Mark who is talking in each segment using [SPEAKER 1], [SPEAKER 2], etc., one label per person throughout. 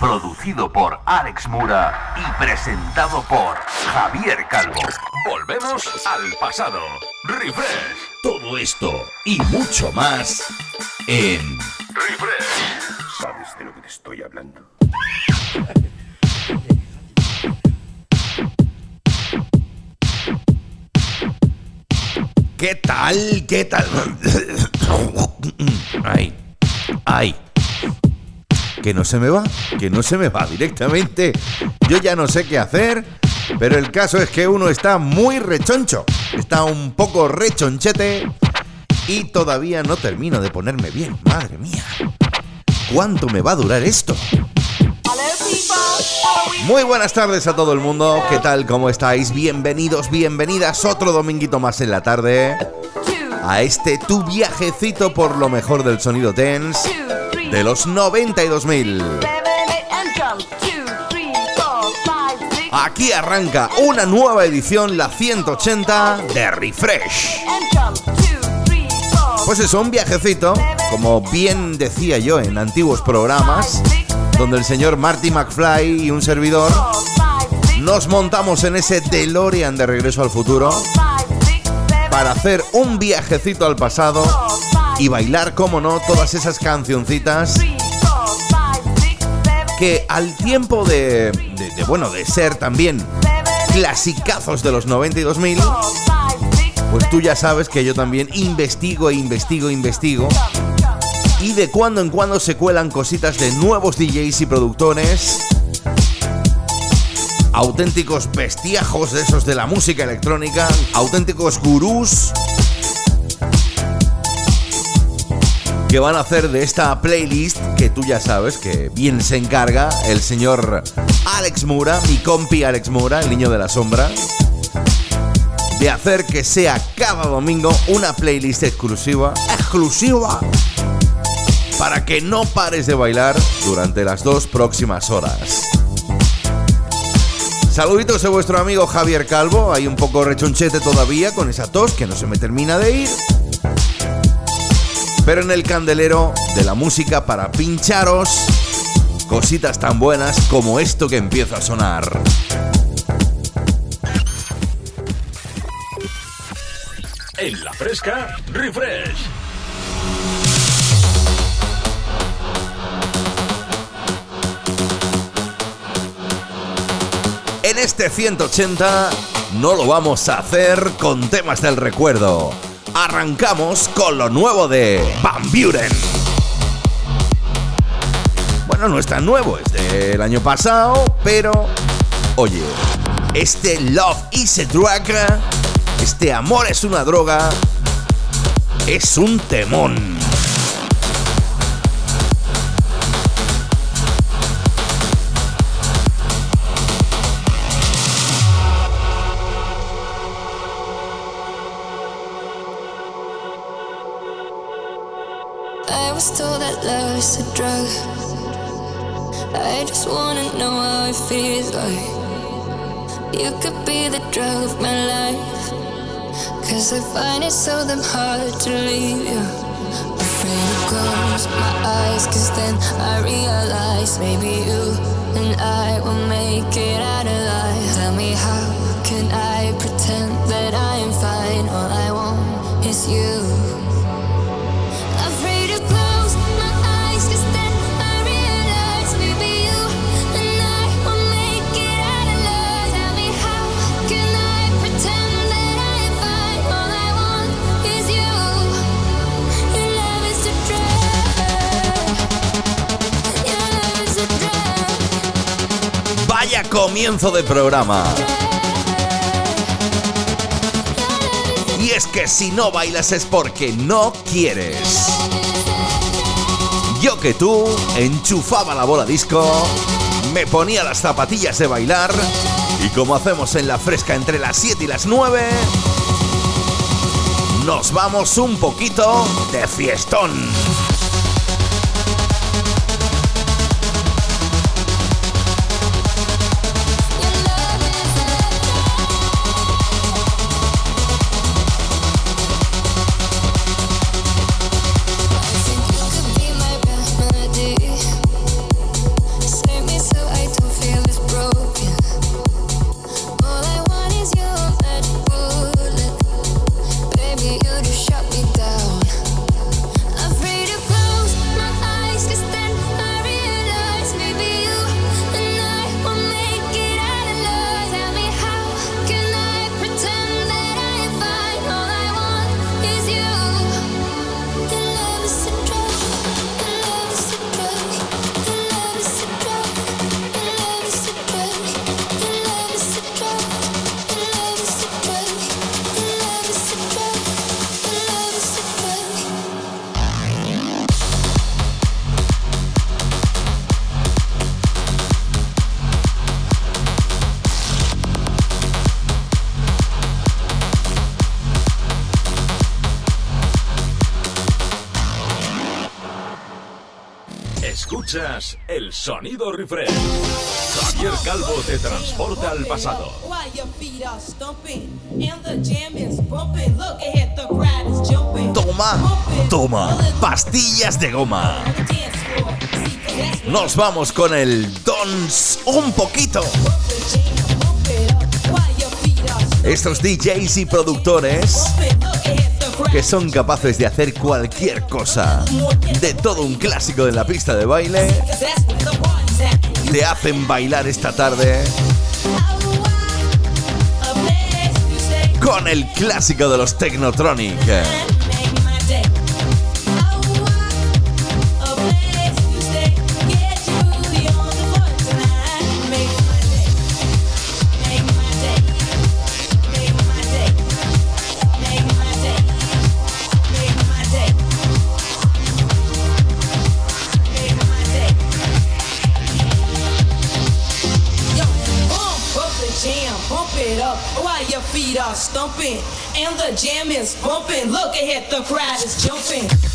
[SPEAKER 1] producido por Alex Mura y presentado por Javier Calvo. Volvemos al pasado. Refresh.
[SPEAKER 2] Todo esto y mucho más en
[SPEAKER 1] Refresh.
[SPEAKER 3] ¿Sabes de lo que te estoy hablando?
[SPEAKER 2] ¿Qué tal? ¿Qué tal? Ay, ay. Que no se me va, que no se me va directamente. Yo ya no sé qué hacer, pero el caso es que uno está muy rechoncho. Está un poco rechonchete y todavía no termino de ponerme bien. Madre mía. ¿Cuánto me va a durar esto? Muy buenas tardes a todo el mundo, ¿qué tal? ¿Cómo estáis? Bienvenidos, bienvenidas otro dominguito más en la tarde a este tu viajecito por lo mejor del sonido dance de los 92.000. Aquí arranca una nueva edición, la 180 de Refresh. Pues es un viajecito, como bien decía yo en antiguos programas, donde el señor Marty McFly y un servidor nos montamos en ese DeLorean de regreso al futuro para hacer un viajecito al pasado y bailar, como no, todas esas cancioncitas que al tiempo de, de, bueno, de ser también clasicazos de los 92.000, pues tú ya sabes que yo también investigo e investigo e investigo y de cuando en cuando se cuelan cositas de nuevos DJs y productores. Auténticos bestiajos de esos de la música electrónica, auténticos gurús que van a hacer de esta playlist que tú ya sabes que bien se encarga el señor Alex Mura, mi compi Alex Mura, el niño de la sombra, de hacer que sea cada domingo una playlist exclusiva, exclusiva para que no pares de bailar durante las dos próximas horas. Saluditos de vuestro amigo Javier Calvo, hay un poco rechonchete todavía con esa tos que no se me termina de ir. Pero en el candelero de la música para pincharos cositas tan buenas como esto que empieza a sonar.
[SPEAKER 4] En la fresca, refresh.
[SPEAKER 2] En este 180 no lo vamos a hacer con temas del recuerdo. Arrancamos con lo nuevo de Van Buren. Bueno, no es tan nuevo, es del año pasado, pero oye, este Love is a Drug, este amor es una droga, es un temón.
[SPEAKER 5] That love is a drug. I just wanna know how it feels like. You could be the drug of my life. Cause I find it so damn hard to leave you. Afraid to close my eyes, cause then I realize maybe you and I will make it out alive. Tell me how can I pretend that I am fine? All I want is you.
[SPEAKER 2] Comienzo de programa. Y es que si no bailas es porque no quieres. Yo que tú enchufaba la bola disco, me ponía las zapatillas de bailar y como hacemos en la fresca entre las 7 y las 9, nos vamos un poquito de fiestón.
[SPEAKER 1] Sonido refresh. Javier Calvo te transporta al pasado.
[SPEAKER 2] Toma, toma, pastillas de goma. Nos vamos con el Dons un poquito. Estos DJs y productores que son capaces de hacer cualquier cosa, de todo un clásico de la pista de baile, te hacen bailar esta tarde con el clásico de los Technotronic.
[SPEAKER 6] The crowd is jumping.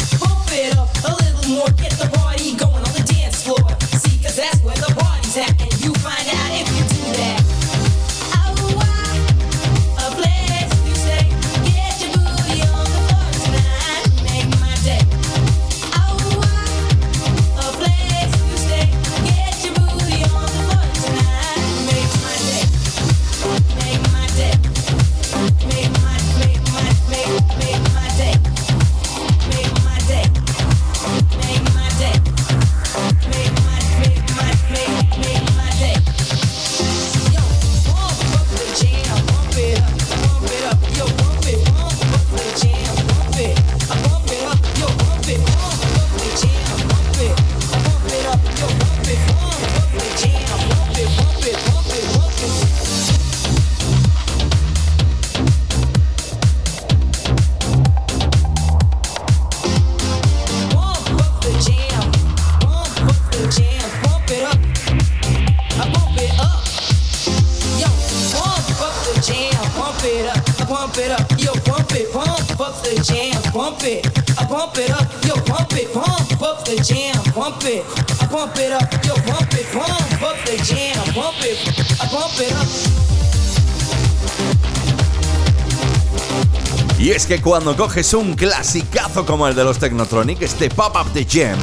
[SPEAKER 2] Y es que cuando coges un clasicazo como el de los Technotronic, este Pop-Up de Jam,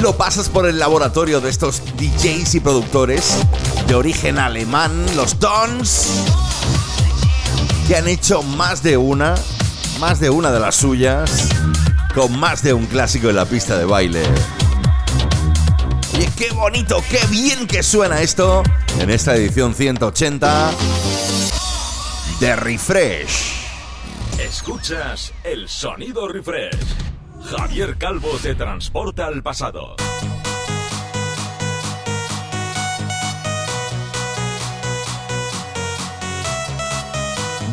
[SPEAKER 2] lo pasas por el laboratorio de estos DJs y productores de origen alemán, los Dons, que han hecho más de una, más de una de las suyas, con más de un clásico en la pista de baile. Y qué bonito, qué bien que suena esto en esta edición 180 de Refresh.
[SPEAKER 1] Escuchas el sonido refresh. Javier Calvo te transporta al pasado.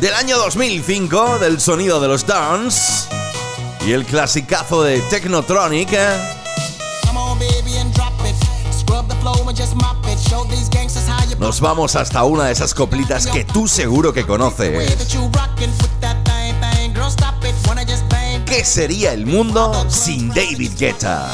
[SPEAKER 2] Del año 2005 del sonido de los Dance y el clasicazo de Technotronic. ¿eh? Nos vamos hasta una de esas coplitas que tú seguro que conoces. ¿Qué sería el mundo sin David Guetta?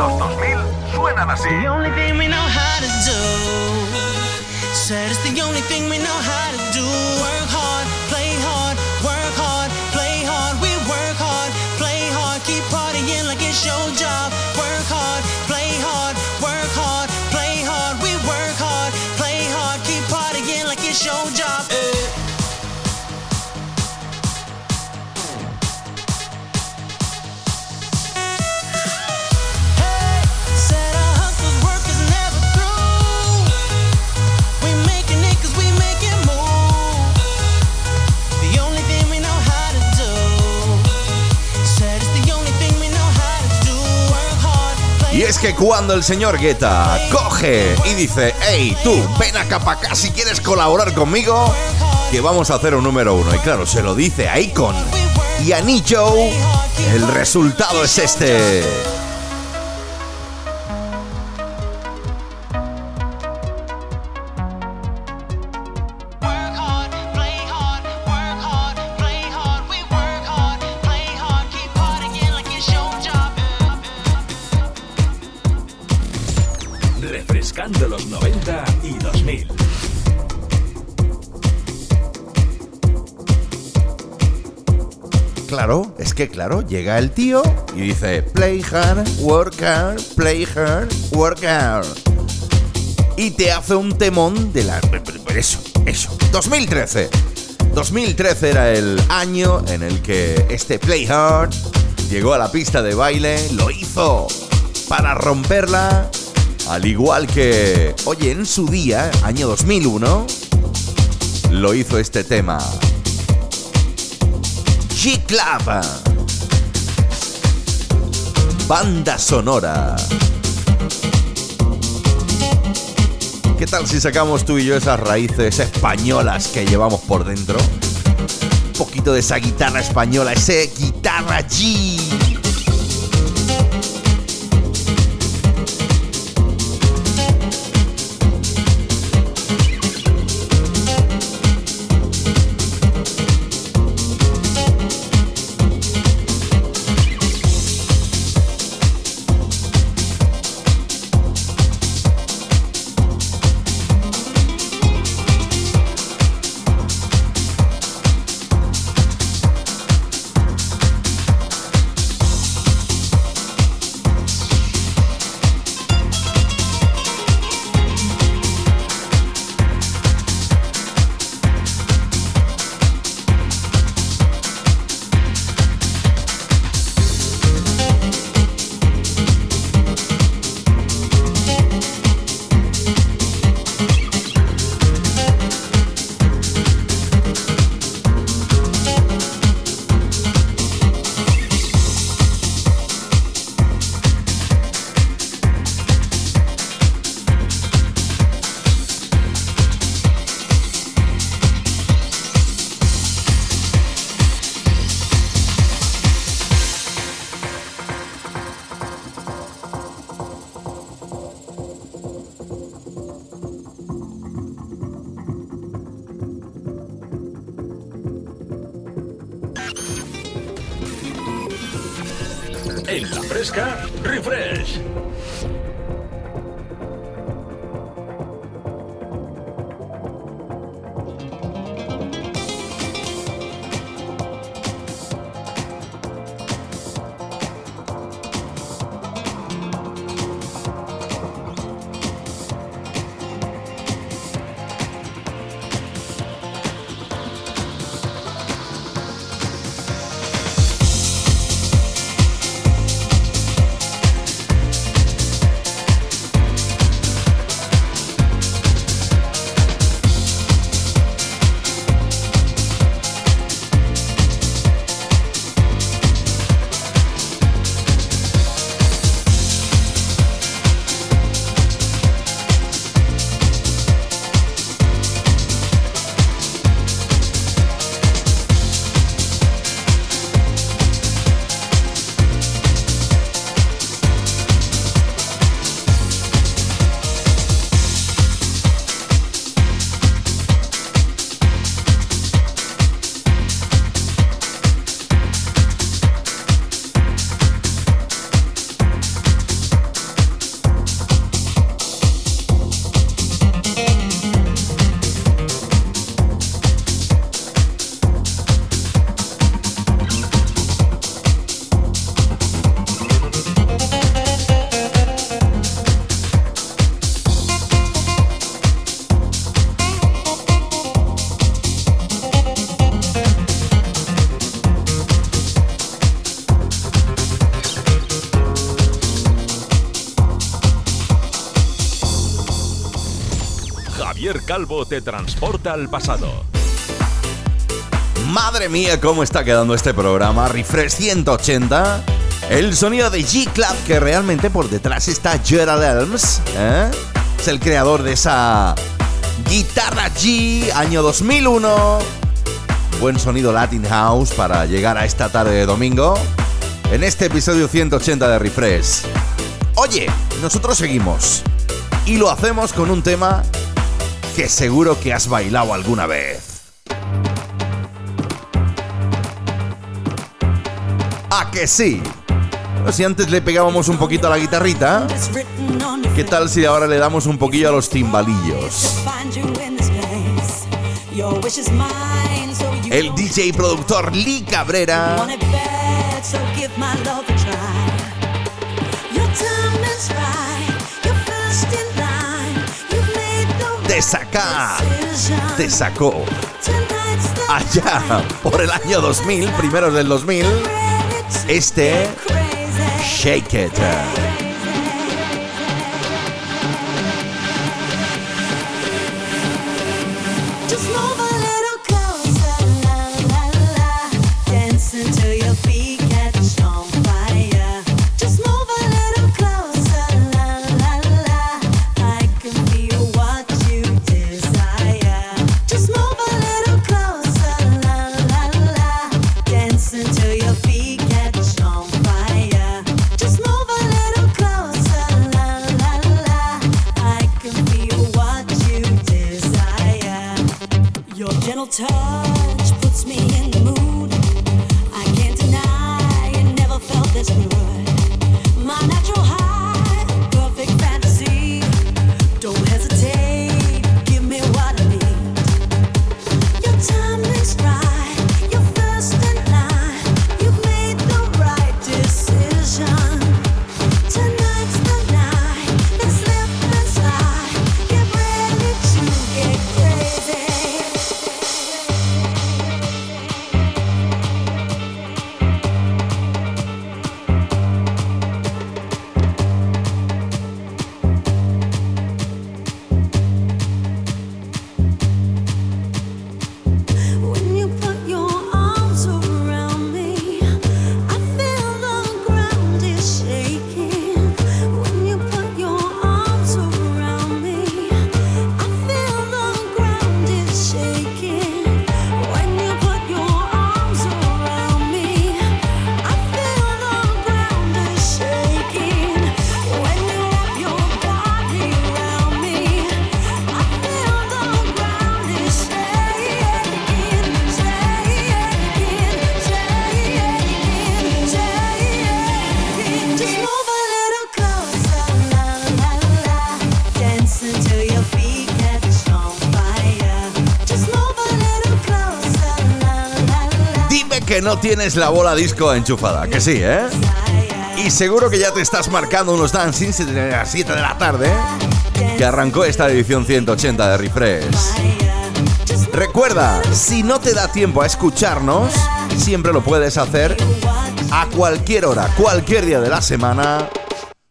[SPEAKER 5] Y los 2000 suenan así.
[SPEAKER 7] The
[SPEAKER 2] que cuando el señor Guetta coge y dice, hey, tú, ven acá para acá si quieres colaborar conmigo, que vamos a hacer un número uno. Y claro, se lo dice a Icon y a Nicho, el resultado es este. Que claro, llega el tío y dice, play hard, work hard, play hard, work hard. Y te hace un temón de la... Eso, eso. 2013. 2013 era el año en el que este Play Hard llegó a la pista de baile, lo hizo para romperla al igual que, oye, en su día, año 2001, lo hizo este tema. G-Club. Banda sonora. ¿Qué tal si sacamos tú y yo esas raíces españolas que llevamos por dentro? Un poquito de esa guitarra española, ese guitarra G.
[SPEAKER 1] Calvo te transporta al pasado.
[SPEAKER 8] Madre mía, cómo está quedando este programa. Refresh 180. El sonido de G-Club, que realmente por detrás está Gerald Elms. ¿eh? Es el creador de esa guitarra G, año 2001. Buen sonido Latin House para llegar a esta tarde de domingo. En este episodio 180 de Refresh. Oye, nosotros seguimos. Y lo hacemos con un tema que seguro que has bailado alguna vez. ¿A que sí? si antes le pegábamos un poquito a la guitarrita, ¿qué tal si ahora le damos un poquillo a los timbalillos? El DJ y productor Lee Cabrera te saca, te sacó. Allá, por el año 2000, primeros del 2000, este Shake It.
[SPEAKER 2] No tienes la bola disco enchufada, que sí, ¿eh? Y seguro que ya te estás marcando unos dancings de las 7 de la tarde, que arrancó esta edición 180 de Refresh. Recuerda, si no te da tiempo a escucharnos, siempre lo puedes hacer a cualquier hora, cualquier día de la semana,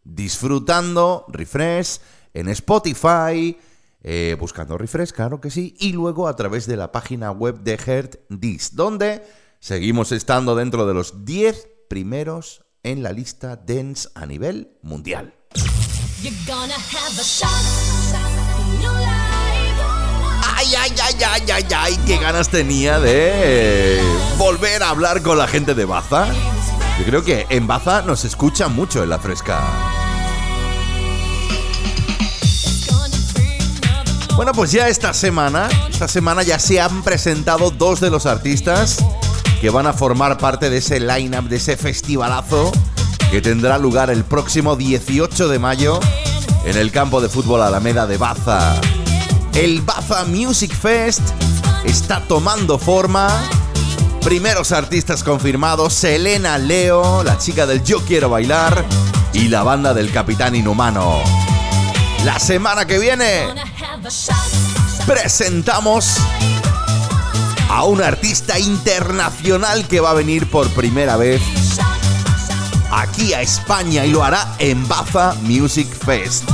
[SPEAKER 2] disfrutando Refresh en Spotify, eh, buscando Refresh, claro que sí, y luego a través de la página web de Heart Dis, donde seguimos estando dentro de los 10 primeros en la lista Dance a nivel mundial. Ay, ay, ay, ay, ay, ay, qué ganas tenía de volver a hablar con la gente de Baza. Yo creo que en Baza nos escucha mucho en la fresca. Bueno, pues ya esta semana, esta semana ya se han presentado dos de los artistas que van a formar parte de ese line-up, de ese festivalazo que tendrá lugar el próximo 18 de mayo en el campo de fútbol Alameda de Baza. El Baza Music Fest está tomando forma. Primeros artistas confirmados, Selena Leo, la chica del Yo Quiero Bailar y la banda del Capitán Inhumano. La semana que viene presentamos a un artista internacional que va a venir por primera vez aquí a España y lo hará en Baza Music Fest.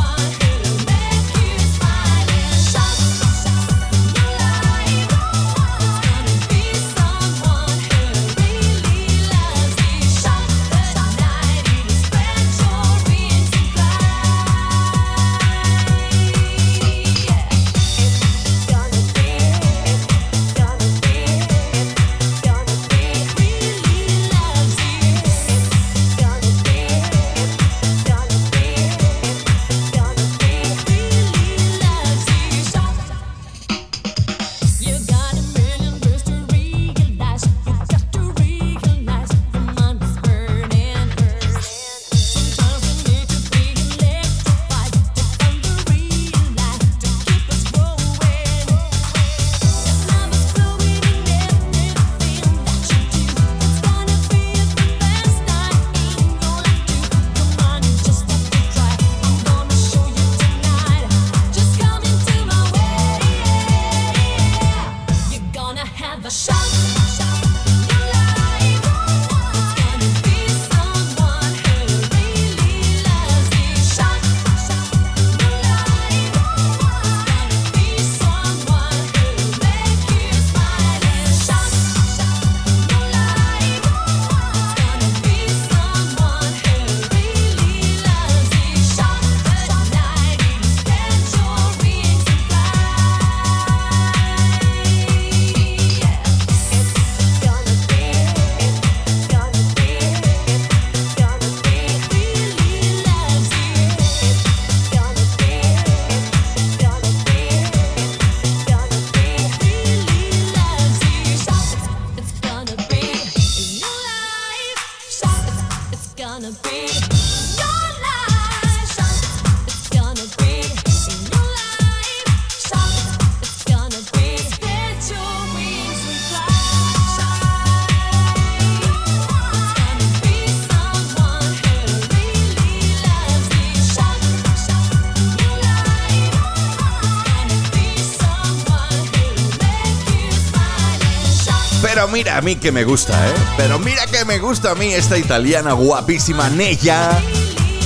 [SPEAKER 2] Mí que me gusta, ¿eh? Pero mira que me gusta a mí esta italiana guapísima Nella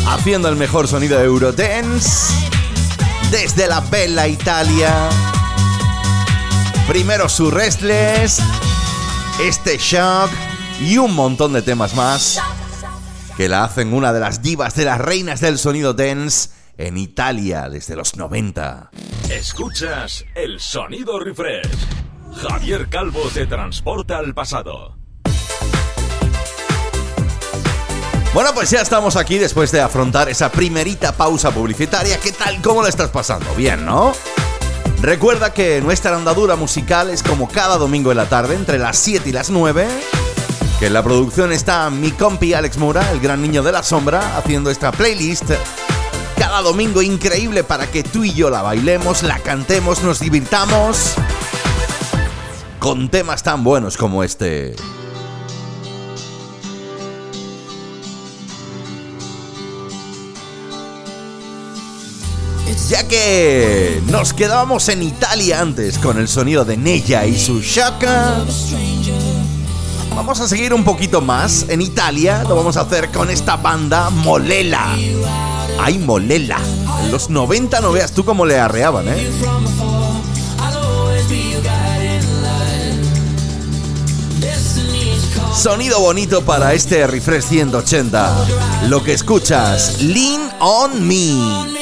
[SPEAKER 2] haciendo el mejor sonido de Eurodance desde la bella Italia. Primero su Restless, este Shock y un montón de temas más que la hacen una de las divas de las reinas del sonido dance en Italia desde los 90.
[SPEAKER 1] Escuchas el sonido refresh. Javier Calvo te transporta al pasado.
[SPEAKER 2] Bueno, pues ya estamos aquí después de afrontar esa primerita pausa publicitaria. ¿Qué tal? ¿Cómo la estás pasando? Bien, ¿no? Recuerda que nuestra andadura musical es como cada domingo en la tarde, entre las 7 y las 9. Que en la producción está mi compi Alex Mura, el gran niño de la sombra, haciendo esta playlist cada domingo increíble para que tú y yo la bailemos, la cantemos, nos divirtamos con temas tan buenos como este.
[SPEAKER 9] Ya que nos quedábamos en Italia antes con el sonido de Nella y su Shaka, vamos a seguir un poquito más en Italia. Lo vamos a hacer con esta banda Molela. Ay, Molela. En los 90 no veas tú cómo le arreaban, ¿eh? Sonido bonito para este Refresh 180. Lo que escuchas, Lean on Me.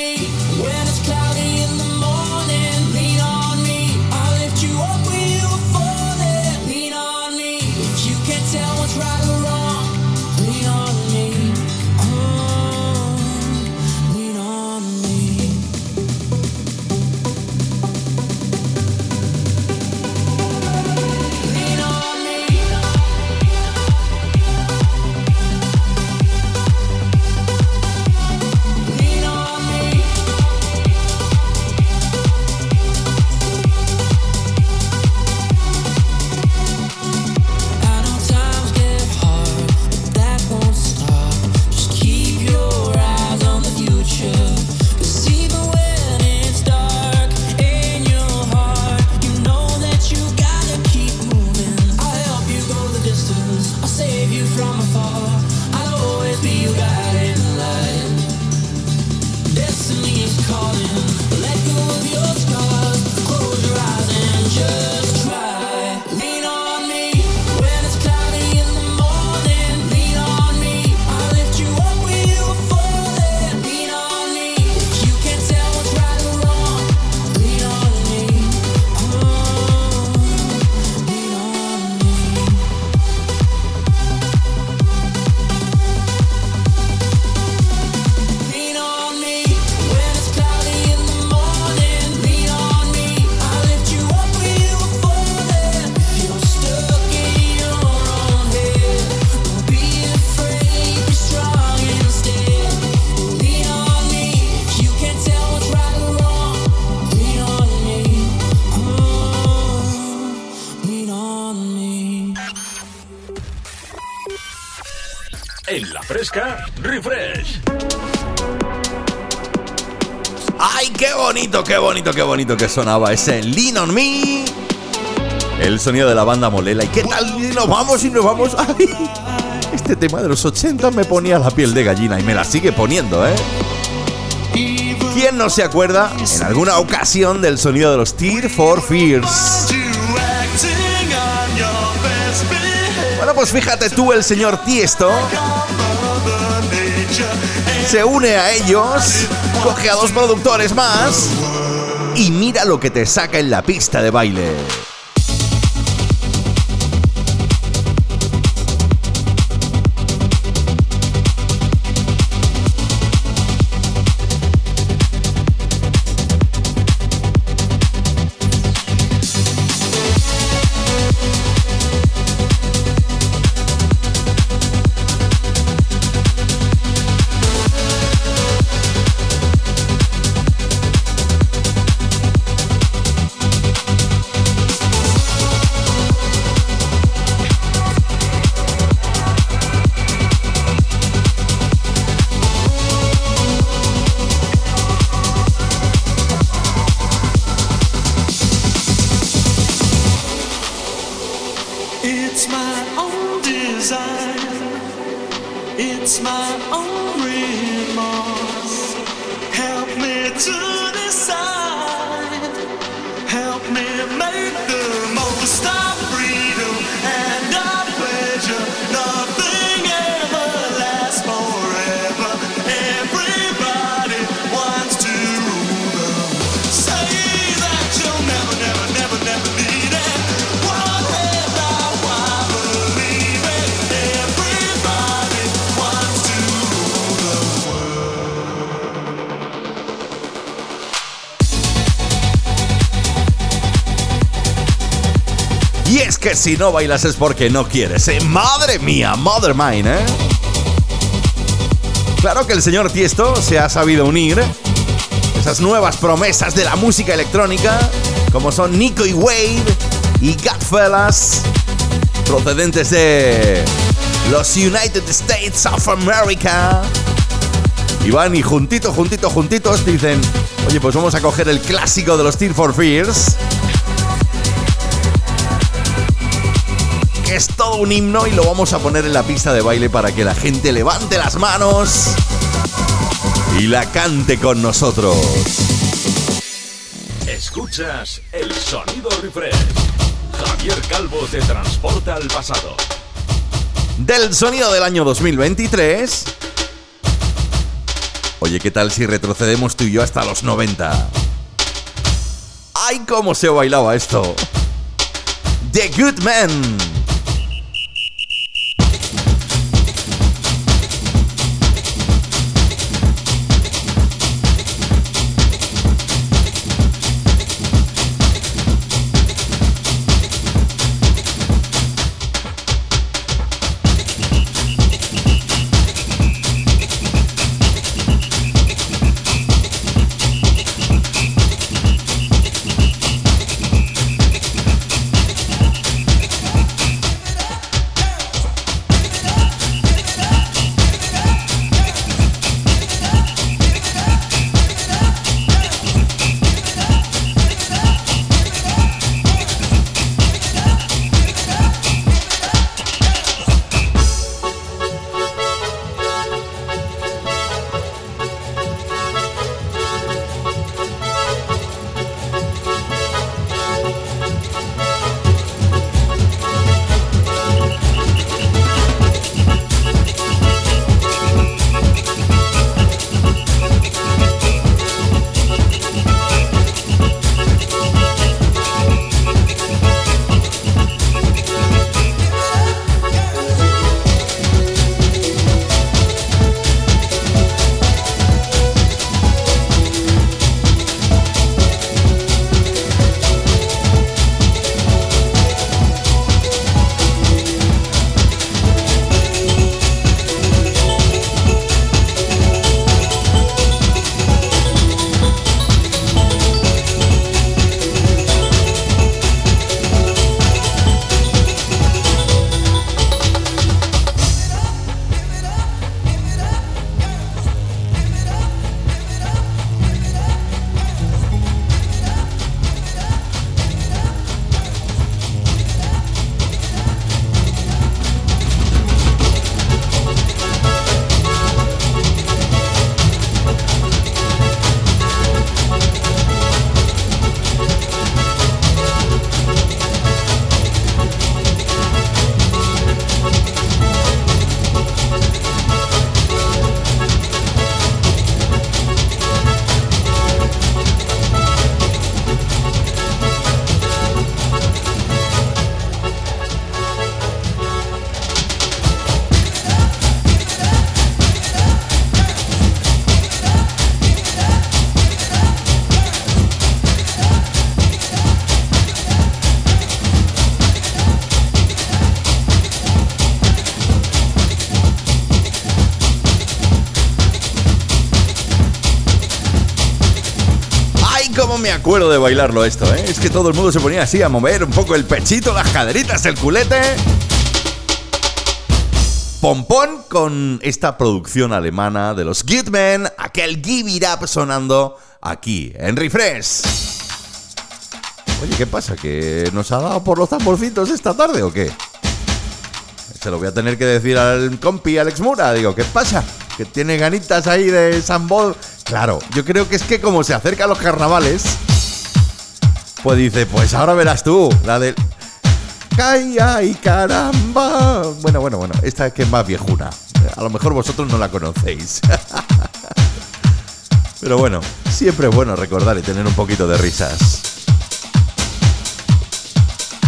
[SPEAKER 9] Bonito, qué bonito, que sonaba ese Lean on Me! El sonido de la banda Molela. ¿Y qué tal? Y nos vamos y nos vamos. Este tema de los 80 me ponía la piel de gallina y me la sigue poniendo, ¿eh? ¿Quién no se acuerda en alguna ocasión del sonido de los Tear for Fears? Bueno, pues fíjate tú, el señor Tiesto se une a ellos, coge a dos productores más y mira lo que te saca en la pista de baile. Si no bailas es porque no quieres. ¿eh? Madre mía, mother mine, ¿eh? Claro que el señor Tiesto se ha sabido unir esas nuevas promesas de la música electrónica, como son Nico y Wade y Godfellas, procedentes de los United States of America.
[SPEAKER 2] Y van y juntitos, juntitos, juntitos dicen, oye, pues vamos a coger el clásico de los Tear for Fears. Es todo un himno y lo vamos a poner en la pista de baile para que la gente levante las manos y la cante con nosotros.
[SPEAKER 1] Escuchas el sonido refresh. Javier Calvo te transporta al pasado.
[SPEAKER 2] Del sonido del año 2023. Oye, ¿qué tal si retrocedemos tú y yo hasta los 90? ¡Ay, cómo se bailaba esto! The Good Man. Acuerdo de bailarlo esto, ¿eh? Es que todo el mundo se ponía así a mover un poco el pechito, las caderitas, el culete. Pompón con esta producción alemana de los Gitmen, aquel Give It Up sonando aquí en Refresh. Oye, ¿qué pasa? ¿Que nos ha dado por los tamborcitos esta tarde o qué? Se lo voy a tener que decir al compi Alex Mura. Digo, ¿qué pasa? Que tiene ganitas ahí de Sambol. Claro, yo creo que es que como se acercan los carnavales, pues dice, pues ahora verás tú, la del... ¡Calla y caramba! Bueno, bueno, bueno, esta es que es más viejuna. A lo mejor vosotros no la conocéis. Pero bueno, siempre es bueno recordar y tener un poquito de risas.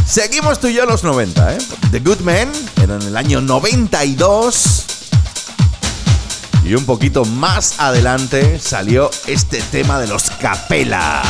[SPEAKER 2] Seguimos tú y yo los 90, ¿eh? The Good Men era en el año 92. Y un poquito más adelante salió este tema de los Capela.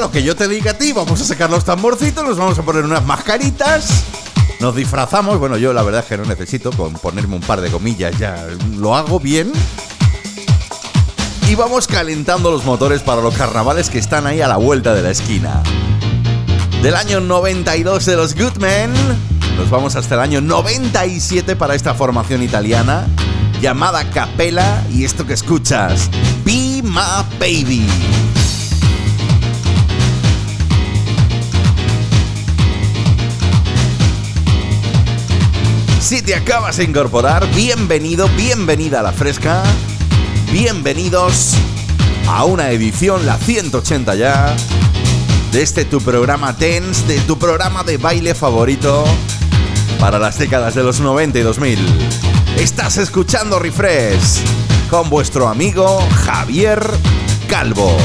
[SPEAKER 2] Lo que yo te diga a ti, vamos a sacar los tamborcitos, nos vamos a poner unas mascaritas, nos disfrazamos. Bueno, yo la verdad es que no necesito con ponerme un par de comillas, ya lo hago bien. Y vamos calentando los motores para los carnavales que están ahí a la vuelta de la esquina. Del año 92 de los Goodmen, nos vamos hasta el año 97 para esta formación italiana llamada Capella y esto que escuchas, Be My Baby. Si te acabas de incorporar, bienvenido, bienvenida a la fresca, bienvenidos a una edición, la 180 ya, de este tu programa Tense, de tu programa de baile favorito para las décadas de los 90 y 2000. Estás escuchando Refresh con vuestro amigo Javier Calvo.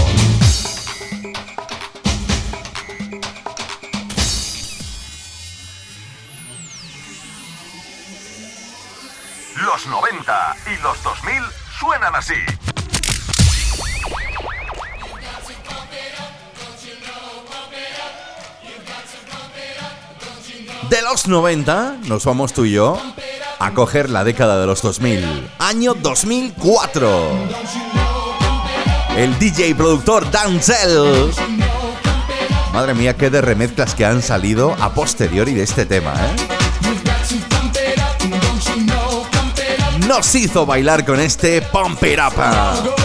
[SPEAKER 5] Así.
[SPEAKER 2] De los 90 nos vamos tú y yo a coger la década de los 2000. Año 2004. El DJ productor Danzel. Madre mía, qué de remezclas que han salido a posteriori de este tema, ¿eh? Nos hizo bailar con este Pump It Up.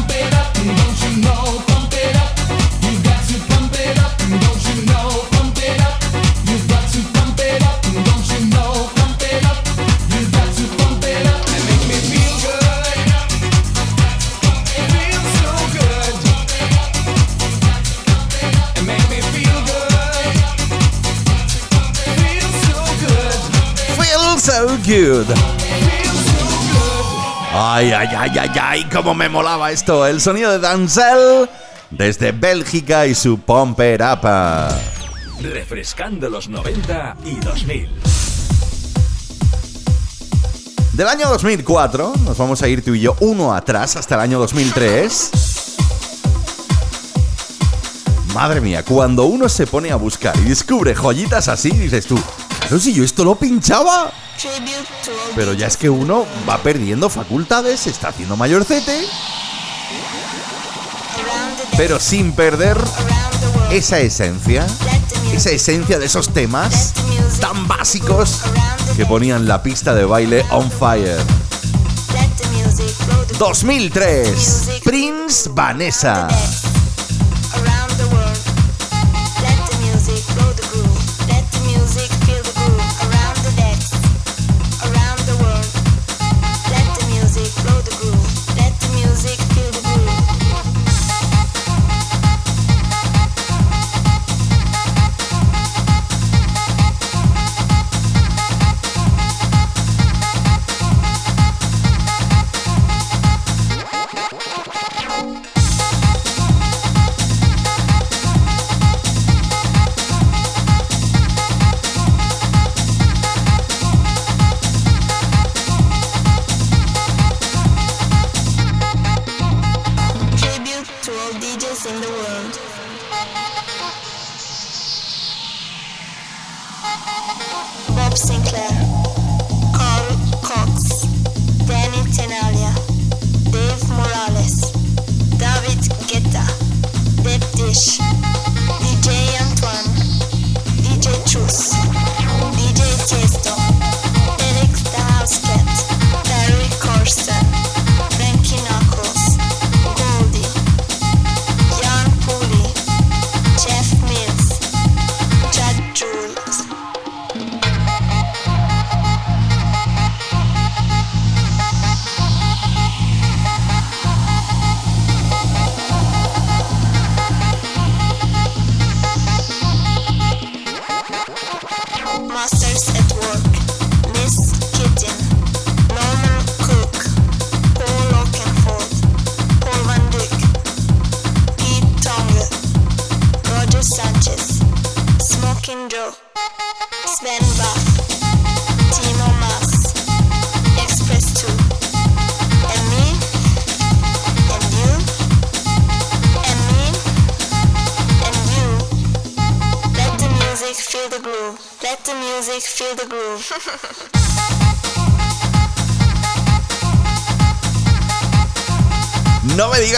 [SPEAKER 2] Ay, ay, ay, ay, ay, cómo me molaba esto. El sonido de Danzel desde Bélgica y su Up.
[SPEAKER 1] Refrescando los 90 y 2000.
[SPEAKER 2] Del año 2004, nos vamos a ir tú y yo uno atrás hasta el año 2003. Madre mía, cuando uno se pone a buscar y descubre joyitas así, dices tú, claro, si yo esto lo pinchaba. Pero ya es que uno va perdiendo facultades, se está haciendo mayorcete. Pero sin perder esa esencia, esa esencia de esos temas tan básicos que ponían la pista de baile on fire. 2003, Prince Vanessa.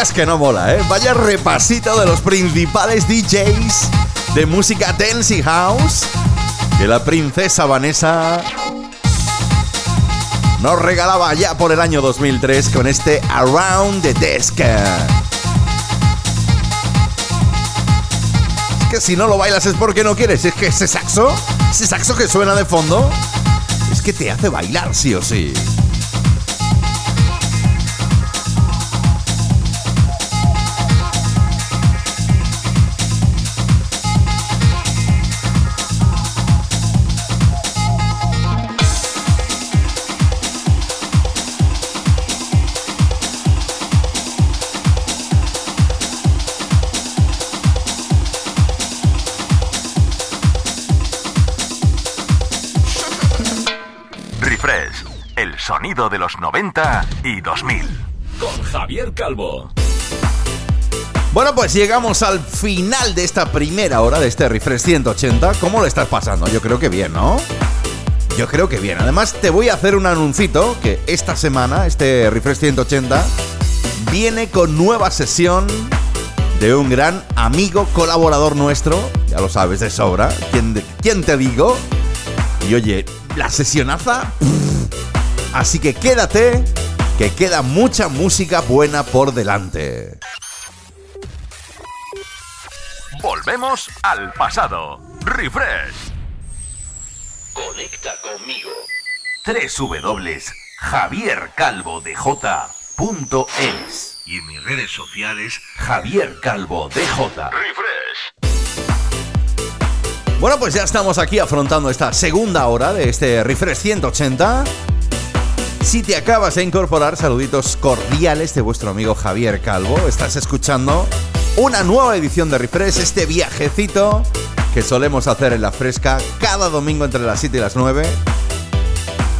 [SPEAKER 2] Digas que no mola, ¿eh? Vaya repasito de los principales DJs de música dance house que la princesa Vanessa nos regalaba ya por el año 2003 con este Around the Desk. Es que si no lo bailas es porque no quieres, es que ese saxo, ese saxo que suena de fondo, es que te hace bailar sí o sí.
[SPEAKER 5] Sonido de los 90 y 2000.
[SPEAKER 1] Con Javier Calvo.
[SPEAKER 2] Bueno, pues llegamos al final de esta primera hora de este Refresh 180. ¿Cómo lo estás pasando? Yo creo que bien, ¿no? Yo creo que bien. Además, te voy a hacer un anuncito que esta semana, este Refresh 180, viene con nueva sesión de un gran amigo colaborador nuestro. Ya lo sabes de sobra. ¿Quién, de- quién te digo? Y oye, la sesionaza. pff. Así que quédate, que queda mucha música buena por delante.
[SPEAKER 5] Volvemos al pasado. Refresh.
[SPEAKER 1] Conecta conmigo.
[SPEAKER 5] www.javiercalvodj.es
[SPEAKER 1] Y en mis redes sociales,
[SPEAKER 5] Javier Calvo DJ.
[SPEAKER 1] Refresh.
[SPEAKER 2] Bueno, pues ya estamos aquí afrontando esta segunda hora de este Refresh 180. Si te acabas de incorporar, saluditos cordiales de vuestro amigo Javier Calvo. Estás escuchando una nueva edición de Refresh, este viajecito que solemos hacer en la fresca cada domingo entre las 7 y las 9.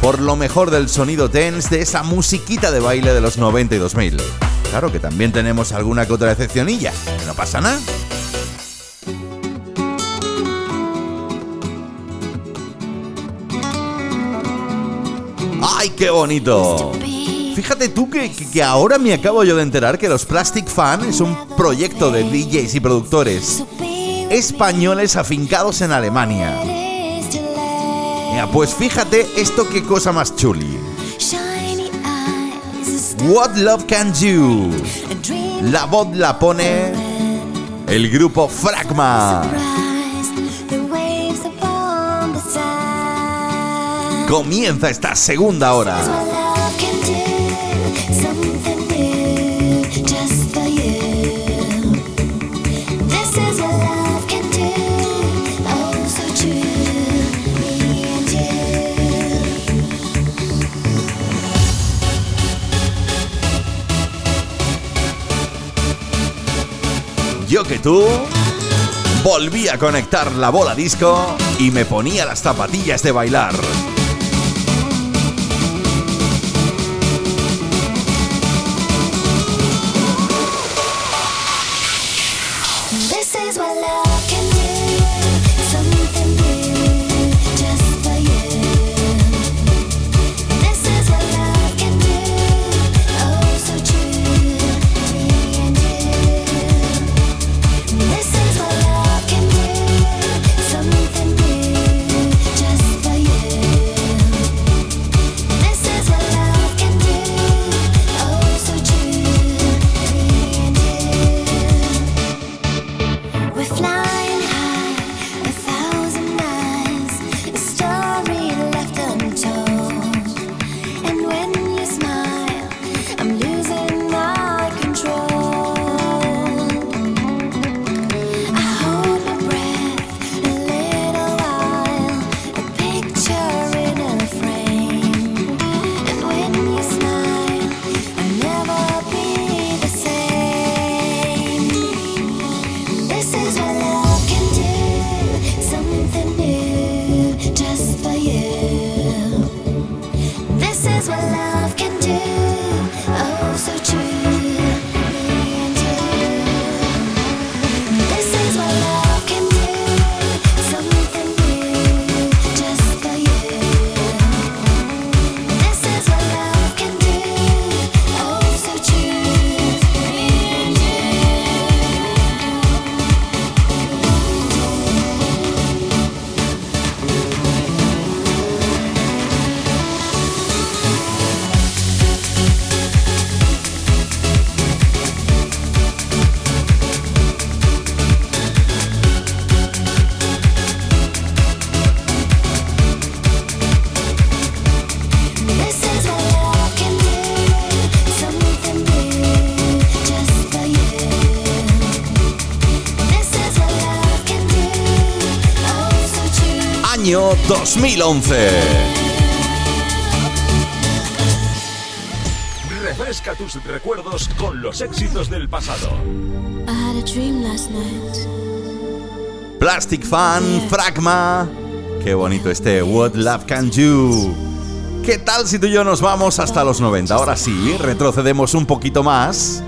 [SPEAKER 2] Por lo mejor del sonido dance de esa musiquita de baile de los 90 y 2000. Claro que también tenemos alguna que otra excepcionilla, no pasa nada.
[SPEAKER 8] ¡Ay, qué bonito! Fíjate tú que, que- ahora me acabo yo de enterar que los Plastic Fan es un proyecto de DJs y productores españoles afincados en Alemania. Mira, pues fíjate esto qué cosa más chuli. What Love Can Do. La voz la pone el grupo Fragma. Comienza esta segunda hora. Yo que tú volví a conectar la bola disco y me ponía las zapatillas de bailar. 2011.
[SPEAKER 1] Refresca tus recuerdos con los éxitos del pasado.
[SPEAKER 10] I had a dream last night.
[SPEAKER 8] Plastic Fan, Fragma. Qué bonito este What Love Can Do. ¿Qué tal si tú y yo nos vamos hasta los 90? Ahora sí, retrocedemos un poquito más.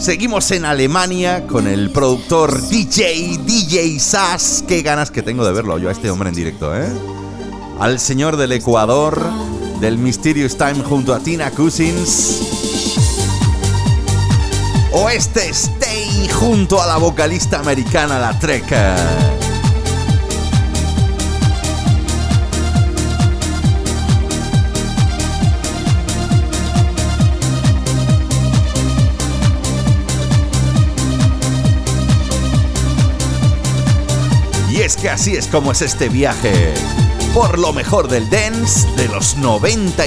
[SPEAKER 8] Seguimos en Alemania con el productor DJ, DJ Sass. Qué ganas que tengo de verlo yo a este hombre en directo, ¿eh? Al señor del Ecuador, del Mysterious Time junto a Tina Cousins. O este Stay junto a la vocalista americana La Treca. Que así es como es este viaje. Por lo mejor del dance de los 90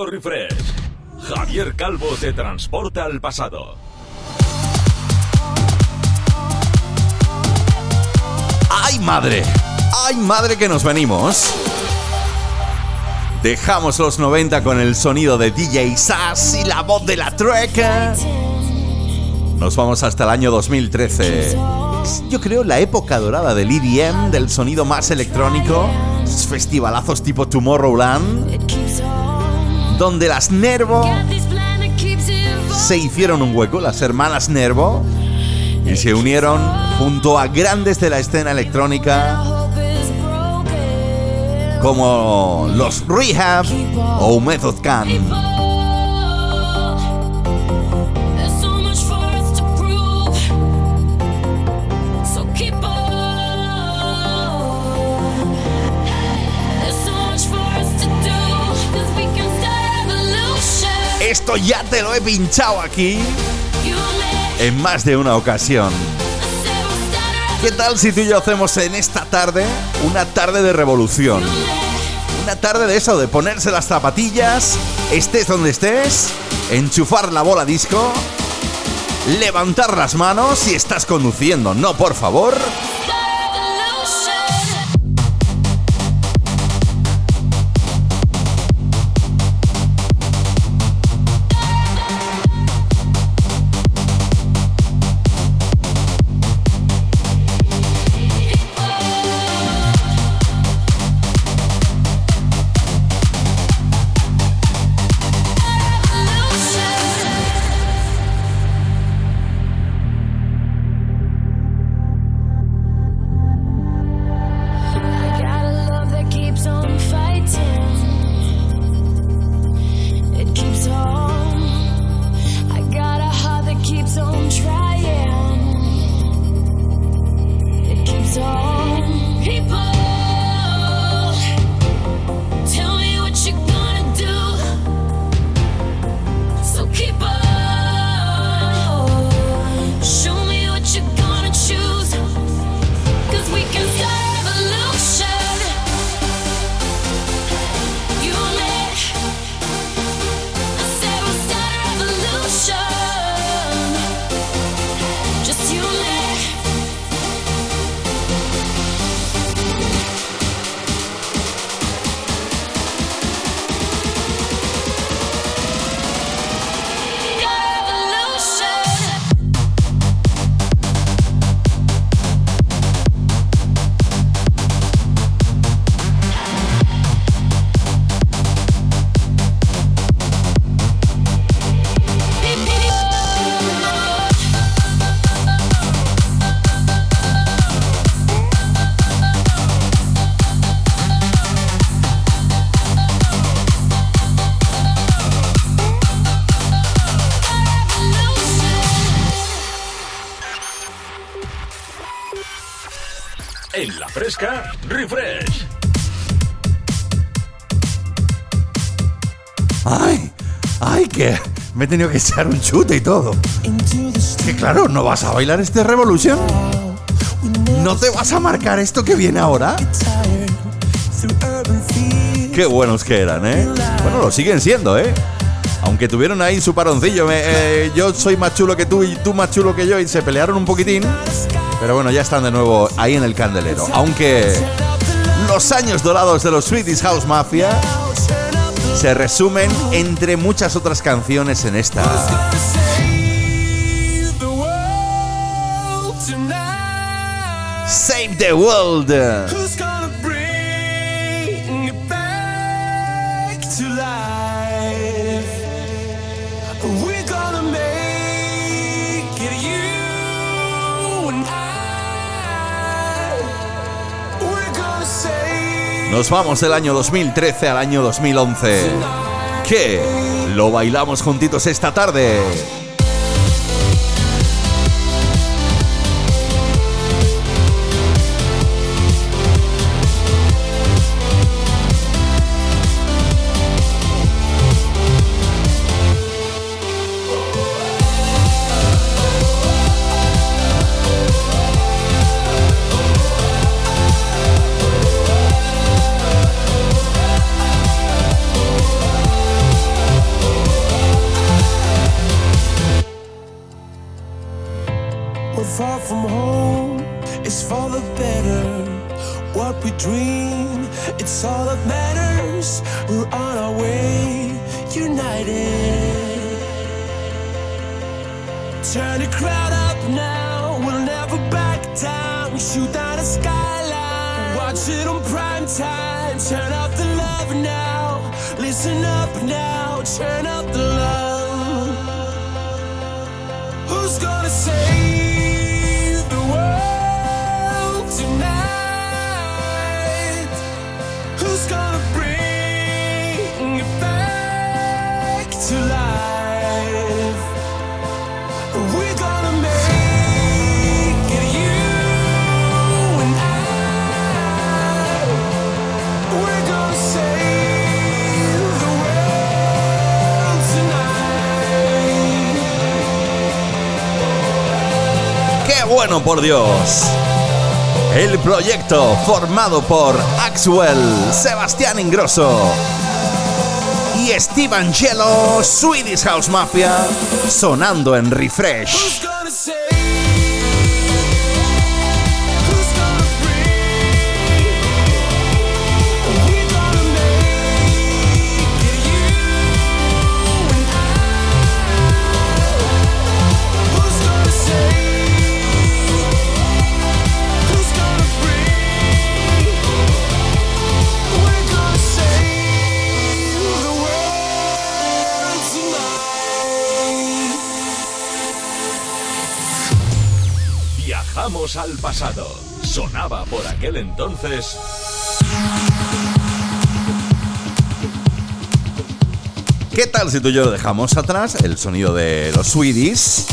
[SPEAKER 1] refresh. Javier Calvo te transporta al pasado.
[SPEAKER 2] ¡Ay, madre! ¡Ay, madre que nos venimos! Dejamos los 90 con el sonido de DJ Sass y la voz de la Trek. Nos vamos hasta el año 2013. Yo creo la época dorada del EDM, del sonido más electrónico. Festivalazos tipo Tomorrowland. Donde las Nervo se hicieron un hueco, las hermanas Nervo. Y se unieron junto a grandes de la escena electrónica como los Rehab o Method Can. Esto ya te lo he pinchado aquí en más de una ocasión. ¿Qué tal si tú y yo hacemos en esta tarde una tarde de revolución? Una tarde de eso, de ponerse las zapatillas, estés donde estés, enchufar la bola disco, levantar las manos si estás conduciendo, no por favor. Tenido que echar un chute y todo! Que claro, ¿no vas a bailar este Revolution? ¿No te vas a marcar esto que viene ahora? Qué buenos que eran, ¿eh? Bueno, lo siguen siendo, ¿eh? Aunque tuvieron ahí su paroncillo, eh, yo soy más chulo que tú y tú más chulo que yo y se pelearon un poquitín. Pero bueno, ya están de nuevo ahí en el candelero. Aunque los años dorados de los Swedish House Mafia se resumen entre muchas otras canciones en esta. Save the World. Nos vamos del año 2013 al año 2011. ¿Qué? Lo bailamos juntitos esta tarde.
[SPEAKER 6] From home is for the better. What we dream, it's all that matters. We're on our way, united. Turn the crowd up now, we'll never back down. We shoot down the skyline, watch it on prime time. Turn up the love now, listen up now, turn up the love.
[SPEAKER 2] Bueno, por Dios! El proyecto formado por Axwell, Sebastián Ingrosso y Steve Angelo, Swedish House Mafia, sonando en Refresh.
[SPEAKER 1] Sonaba por aquel entonces.
[SPEAKER 2] ¿Qué tal si tú y yo lo dejamos atrás, el sonido de los Swedish,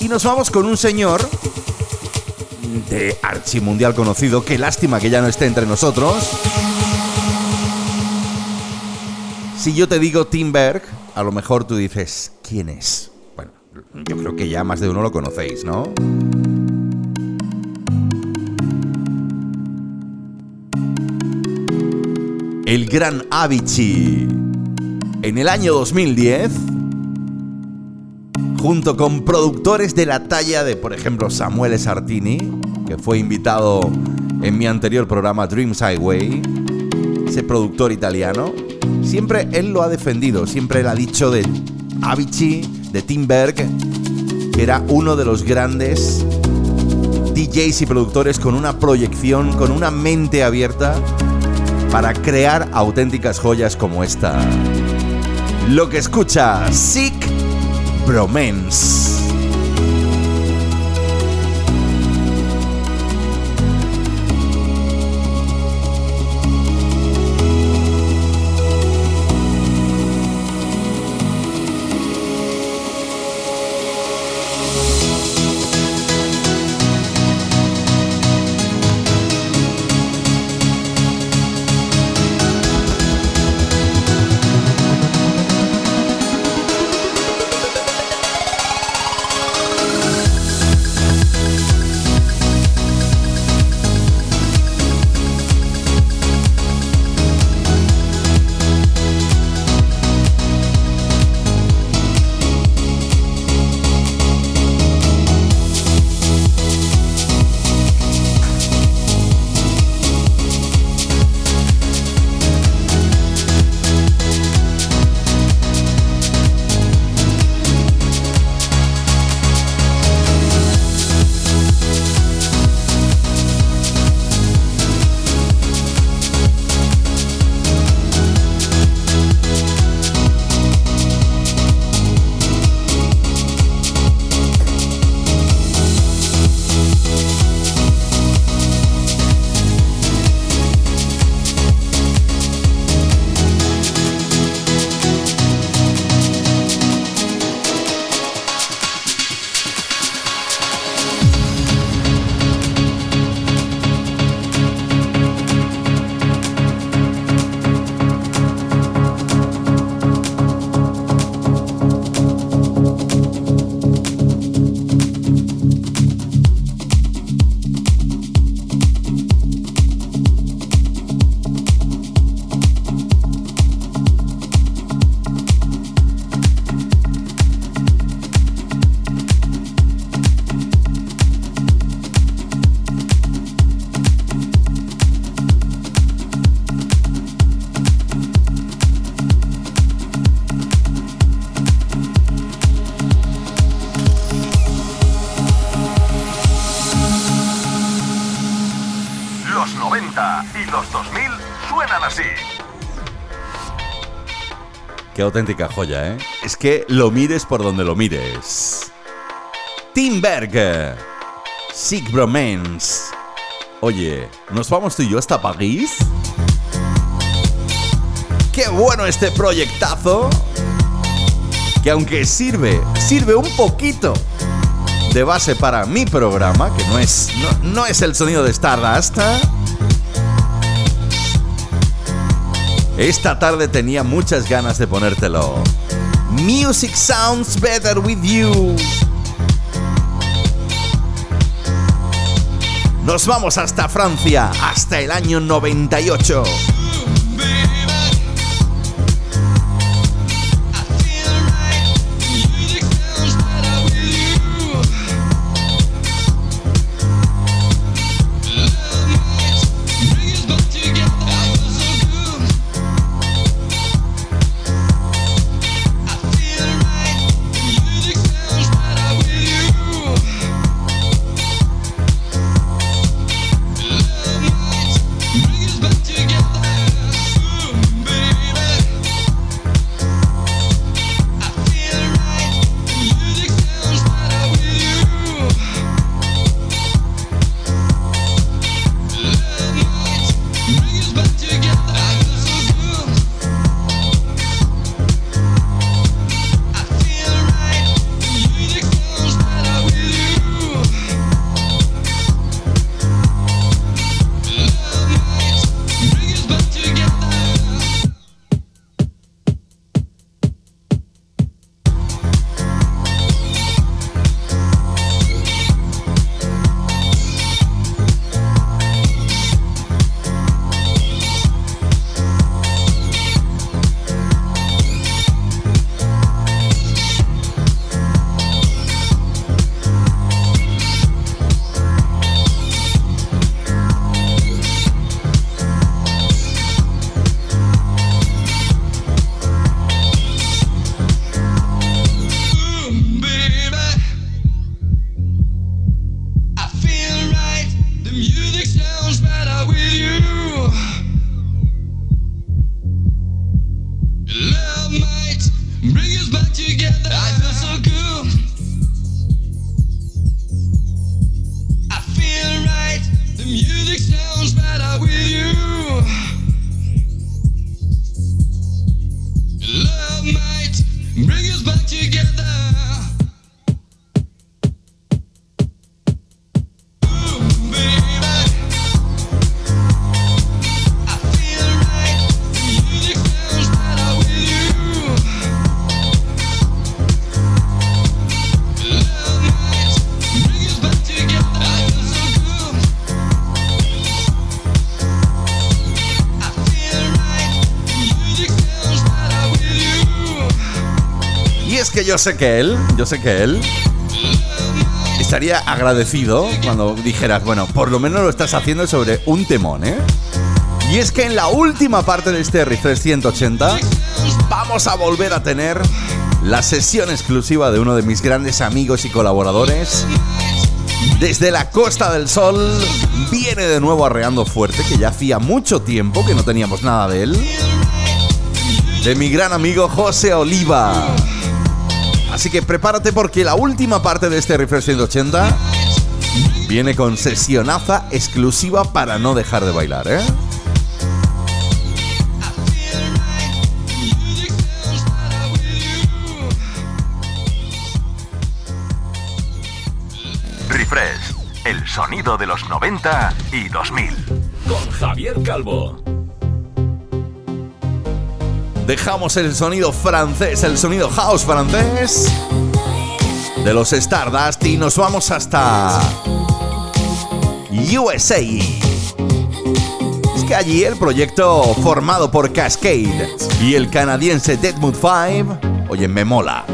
[SPEAKER 2] y nos vamos con un señor de archimundial conocido, qué lástima que ya no esté entre nosotros. Si yo te digo Tim Berg, a lo mejor tú dices, ¿quién es? Bueno, yo creo que ya más de uno lo conocéis, ¿no? El gran Avicii. En el año 2010, junto con productores de la talla de, por ejemplo, Samuele Sartini, que fue invitado en mi anterior programa Dreams Highway, ese productor italiano, siempre él lo ha defendido, siempre él ha dicho de Avicii, de Tim Berg, que era uno de los grandes DJs y productores con una proyección, con una mente abierta para crear auténticas joyas como esta. Lo que escucha Sick Bromance. Auténtica joya, ¿eh? Es que lo mires por donde lo mires. Tim Berg. Sick Bromance. Oye, ¿nos vamos tú y yo hasta París? Qué bueno este proyectazo. Que aunque sirve, sirve un poquito de base para mi programa, que no es, no, no es el sonido de Stardust. Esta tarde tenía muchas ganas de ponértelo. Music sounds better with you. Nos vamos hasta Francia, hasta el año 98. Sé que él, yo sé que él estaría agradecido cuando dijeras, bueno, por lo menos lo estás haciendo sobre un temón, ¿eh? Y es que en la última parte de este Refresh 180 vamos a volver a tener la sesión exclusiva de uno de mis grandes amigos y colaboradores. Desde la Costa del Sol viene de nuevo arreando fuerte, que ya hacía mucho tiempo que no teníamos nada de él. De mi gran amigo José Oliva. Así que prepárate porque la última parte de este Refresh 180 viene con sesionaza exclusiva para no dejar de bailar, ¿eh?
[SPEAKER 5] Refresh, el sonido de los 90 y 2000.
[SPEAKER 1] Con Javier Calvo.
[SPEAKER 2] Dejamos el sonido francés, el sonido house francés de los Stardust y nos vamos hasta USA. Es que allí el proyecto formado por Cascade y el canadiense Deadwood 5, oye, me mola.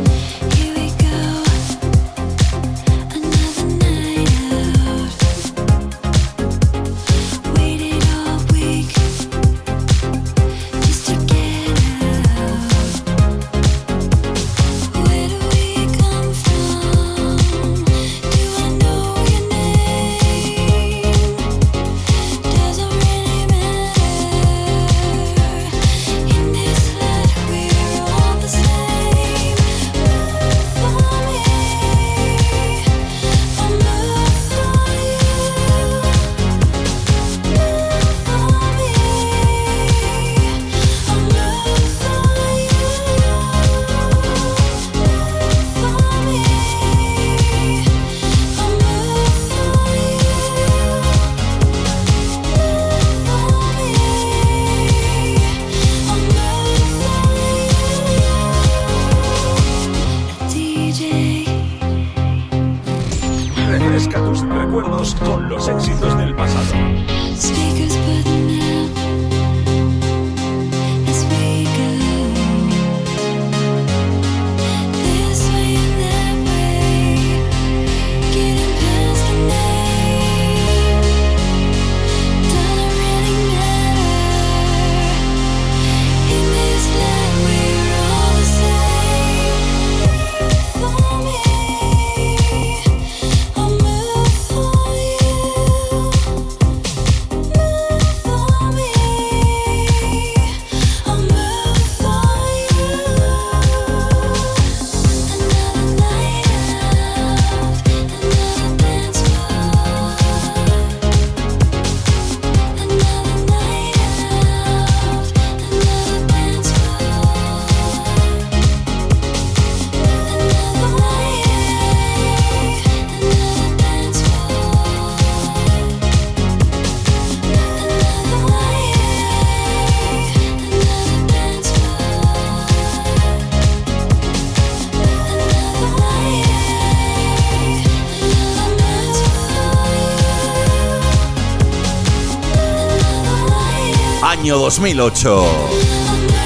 [SPEAKER 2] Año 2008.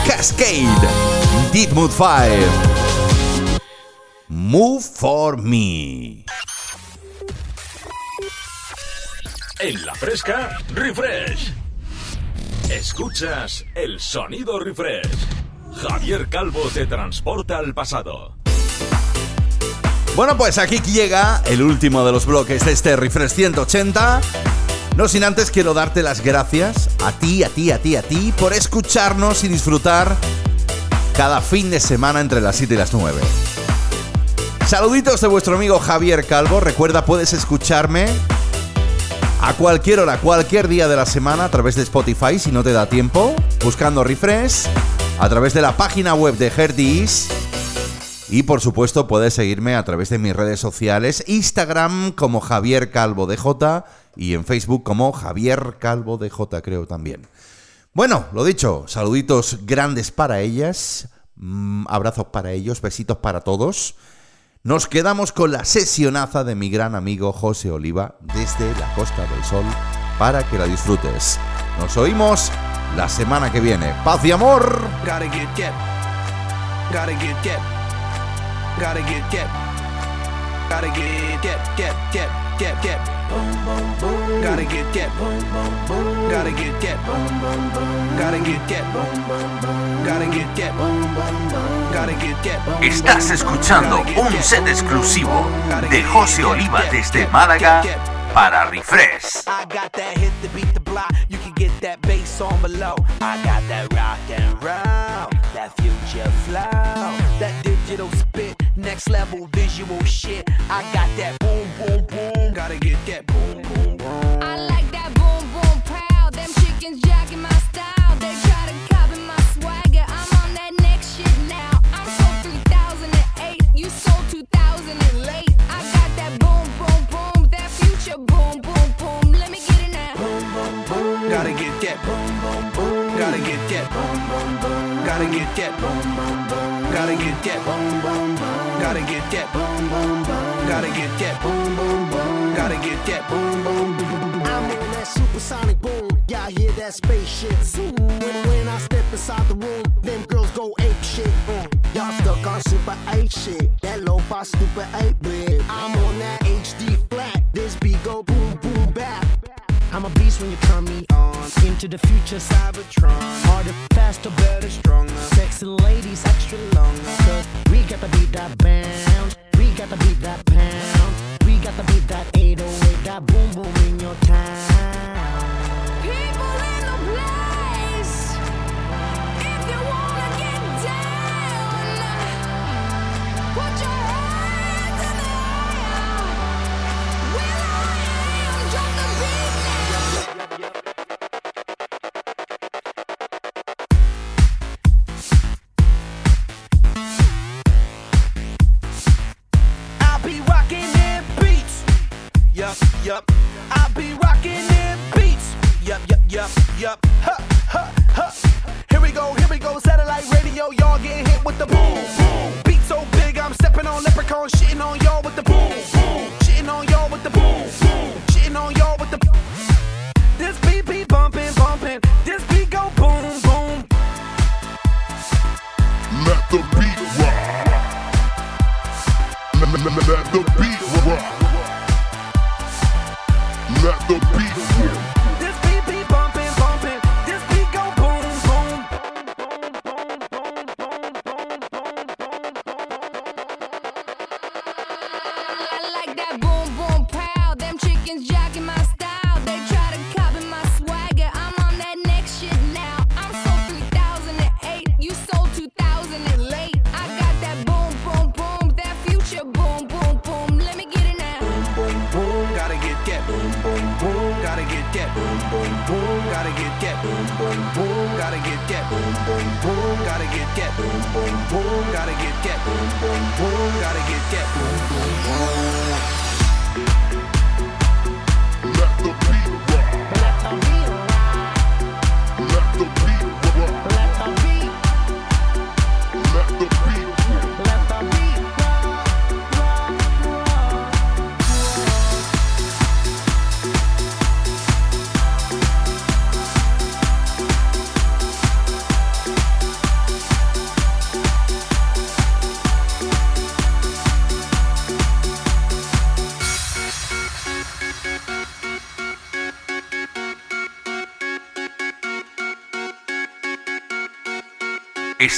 [SPEAKER 2] Cascade, Deep Mood 5. Move for me.
[SPEAKER 1] En la fresca, refresh. Escuchas el sonido refresh. Javier Calvo te transporta al pasado.
[SPEAKER 2] Bueno, pues aquí llega el último de los bloques de este Refresh 180. No sin antes quiero darte las gracias a ti, a ti, a ti, a ti por escucharnos y disfrutar cada fin de semana entre las 7 y las 9. Saluditos de vuestro amigo Javier Calvo. Recuerda, puedes escucharme a cualquier hora, cualquier día de la semana a través de Spotify si no te da tiempo, buscando Refresh, a través de la página web de Herdis y por supuesto puedes seguirme a través de mis redes sociales, Instagram como Javier Calvo DJ y en Facebook como Javier Calvo DJ creo también. Bueno, lo dicho, saluditos grandes para ellas, mm, abrazos para ellos, besitos para todos. Nos quedamos con la sesionaza de mi gran amigo José Oliva desde la Costa del Sol para que la disfrutes. Nos oímos la semana que viene. Paz y amor.
[SPEAKER 6] Gotta get get. Gotta get get. Get get. Gotta get get get get get get. Gotta get get. Gotta get get. Gotta get get. Gotta get get. Gotta get get.
[SPEAKER 11] Estás escuchando un set exclusivo de José Oliva desde Málaga para Refresh.
[SPEAKER 6] I got that hit to beat the block. You can get that bass on below. I got that rock and roll, that future flow, that digital spit, next level visual shit. I got that boom boom boom. Gotta get that boom boom boom.
[SPEAKER 5] I like that boom boom pow. Them chickens jacking my style. They try to copy my swagger. I'm on that next shit now. I'm so 3008. You sold 2000 late. I got that boom boom boom. That future boom boom boom. Let me get it now.
[SPEAKER 6] Gotta get that boom boom boom. Gotta get that boom boom boom. Gotta get that boom boom boom. Gotta get that boom boom boom. Gotta get that boom boom boom. Gotta get that boom boom boom. Gotta get that boom boom boom.
[SPEAKER 12] I'm on that supersonic boom. Y'all hear that spaceship zoom. When, I step inside the room, them girls go ape shit. Uh, y'all stuck on super 8 shit. That low fi stupid 8 bit. I'm on that HD flat. This beat go boom boom bap. I'm a beast when you turn me on. Into the future, Cybertron. Harder, faster, better, stronger. Sexy ladies, extra. Cause we got to beat that bounce. We got to beat that pound. We got to beat that 808, that boom boom in your town.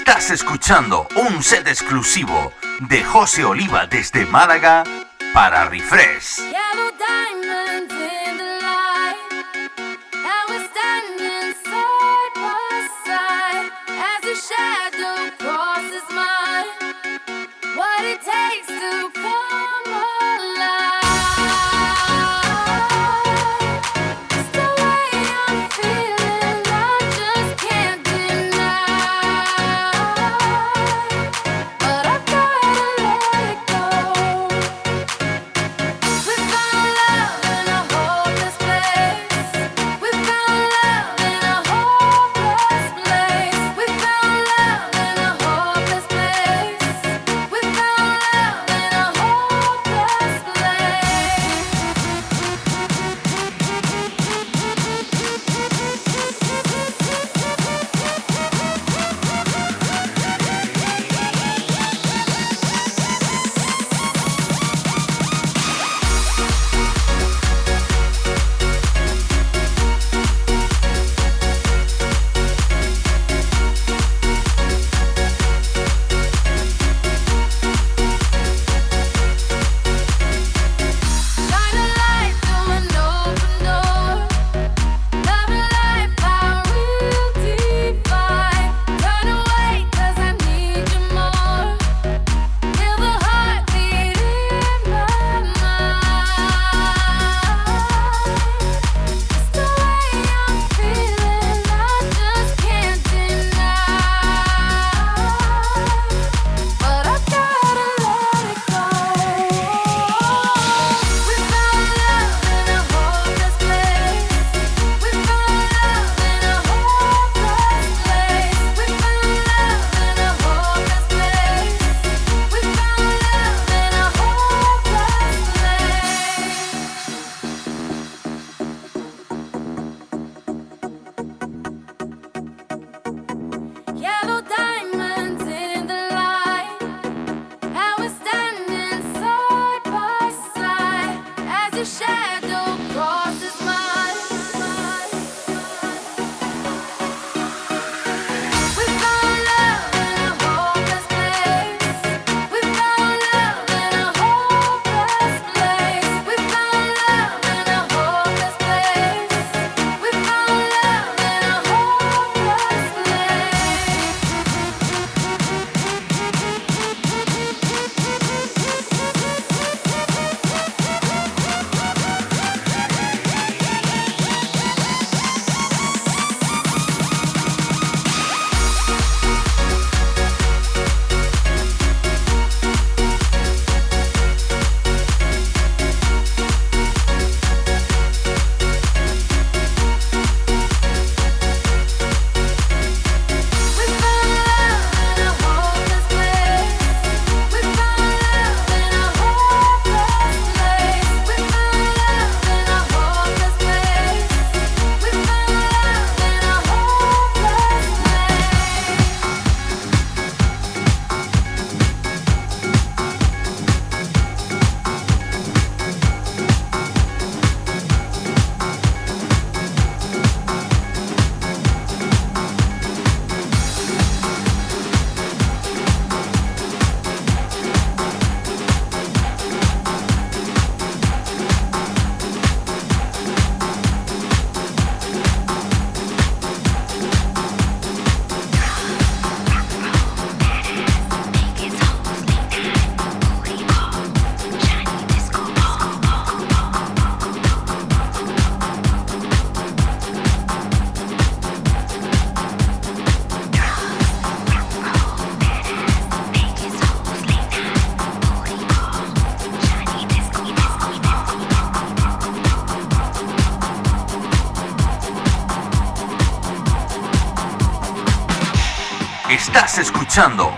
[SPEAKER 5] Estás escuchando un set exclusivo de José Oliva desde Málaga para Refresh.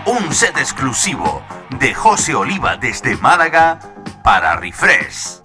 [SPEAKER 5] un set exclusivo de José Oliva desde Málaga para Refresh.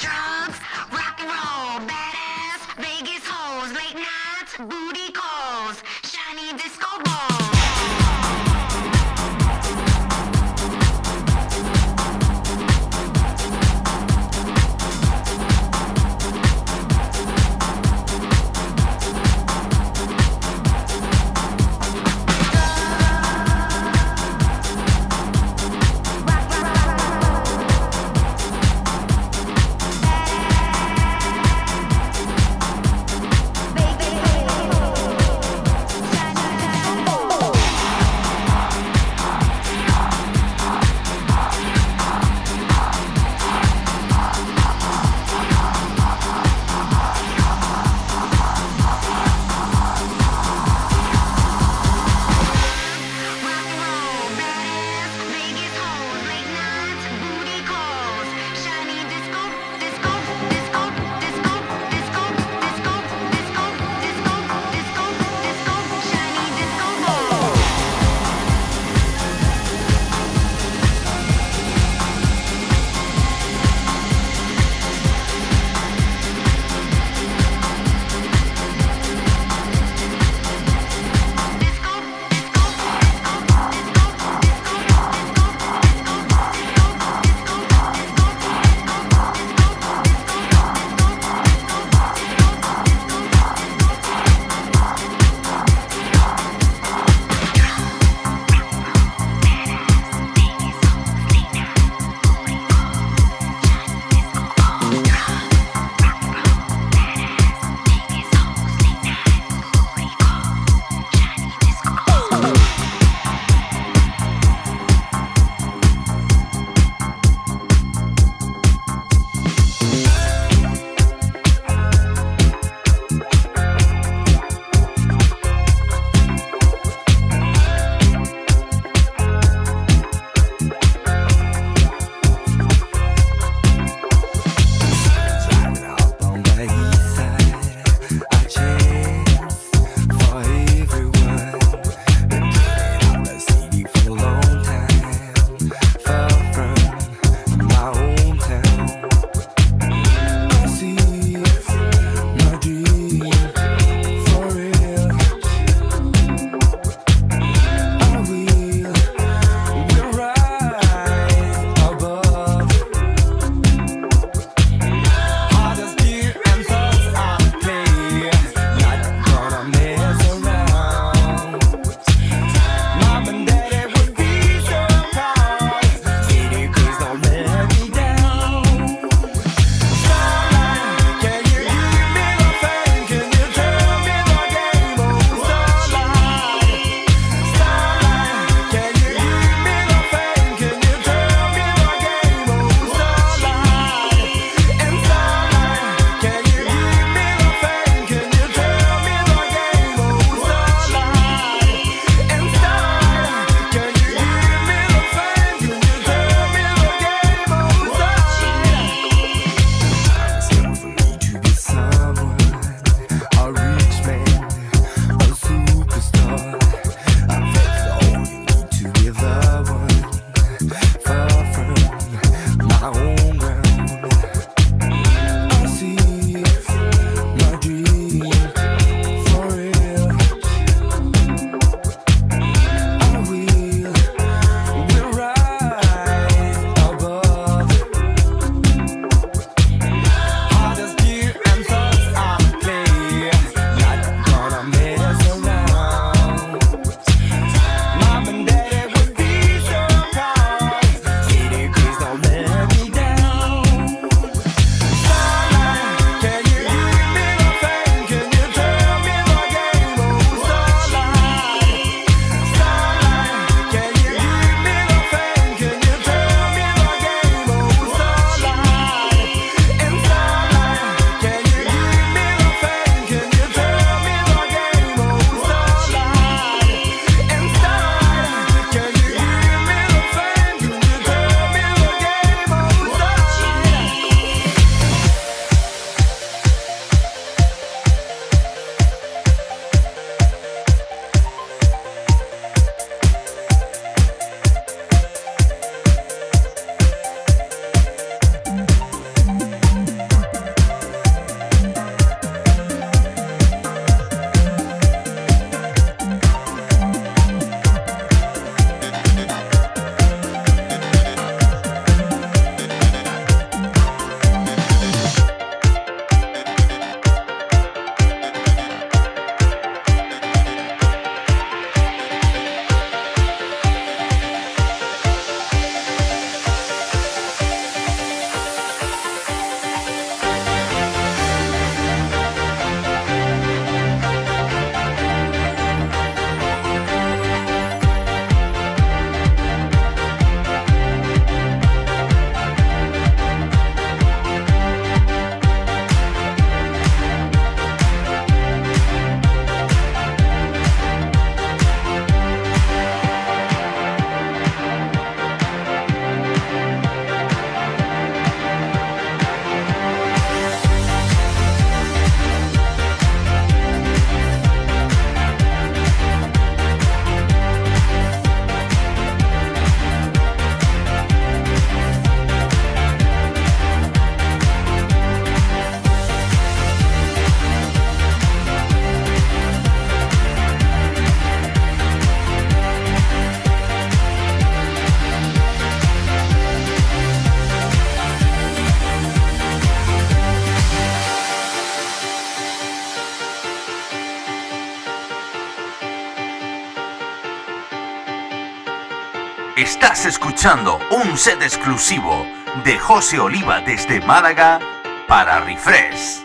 [SPEAKER 13] escuchando un set exclusivo de José Oliva desde Málaga para Refresh.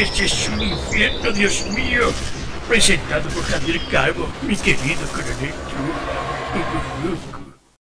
[SPEAKER 14] Refresh es un infierno, Dios mío. Presentado por Javier Calvo, mi querido coronel.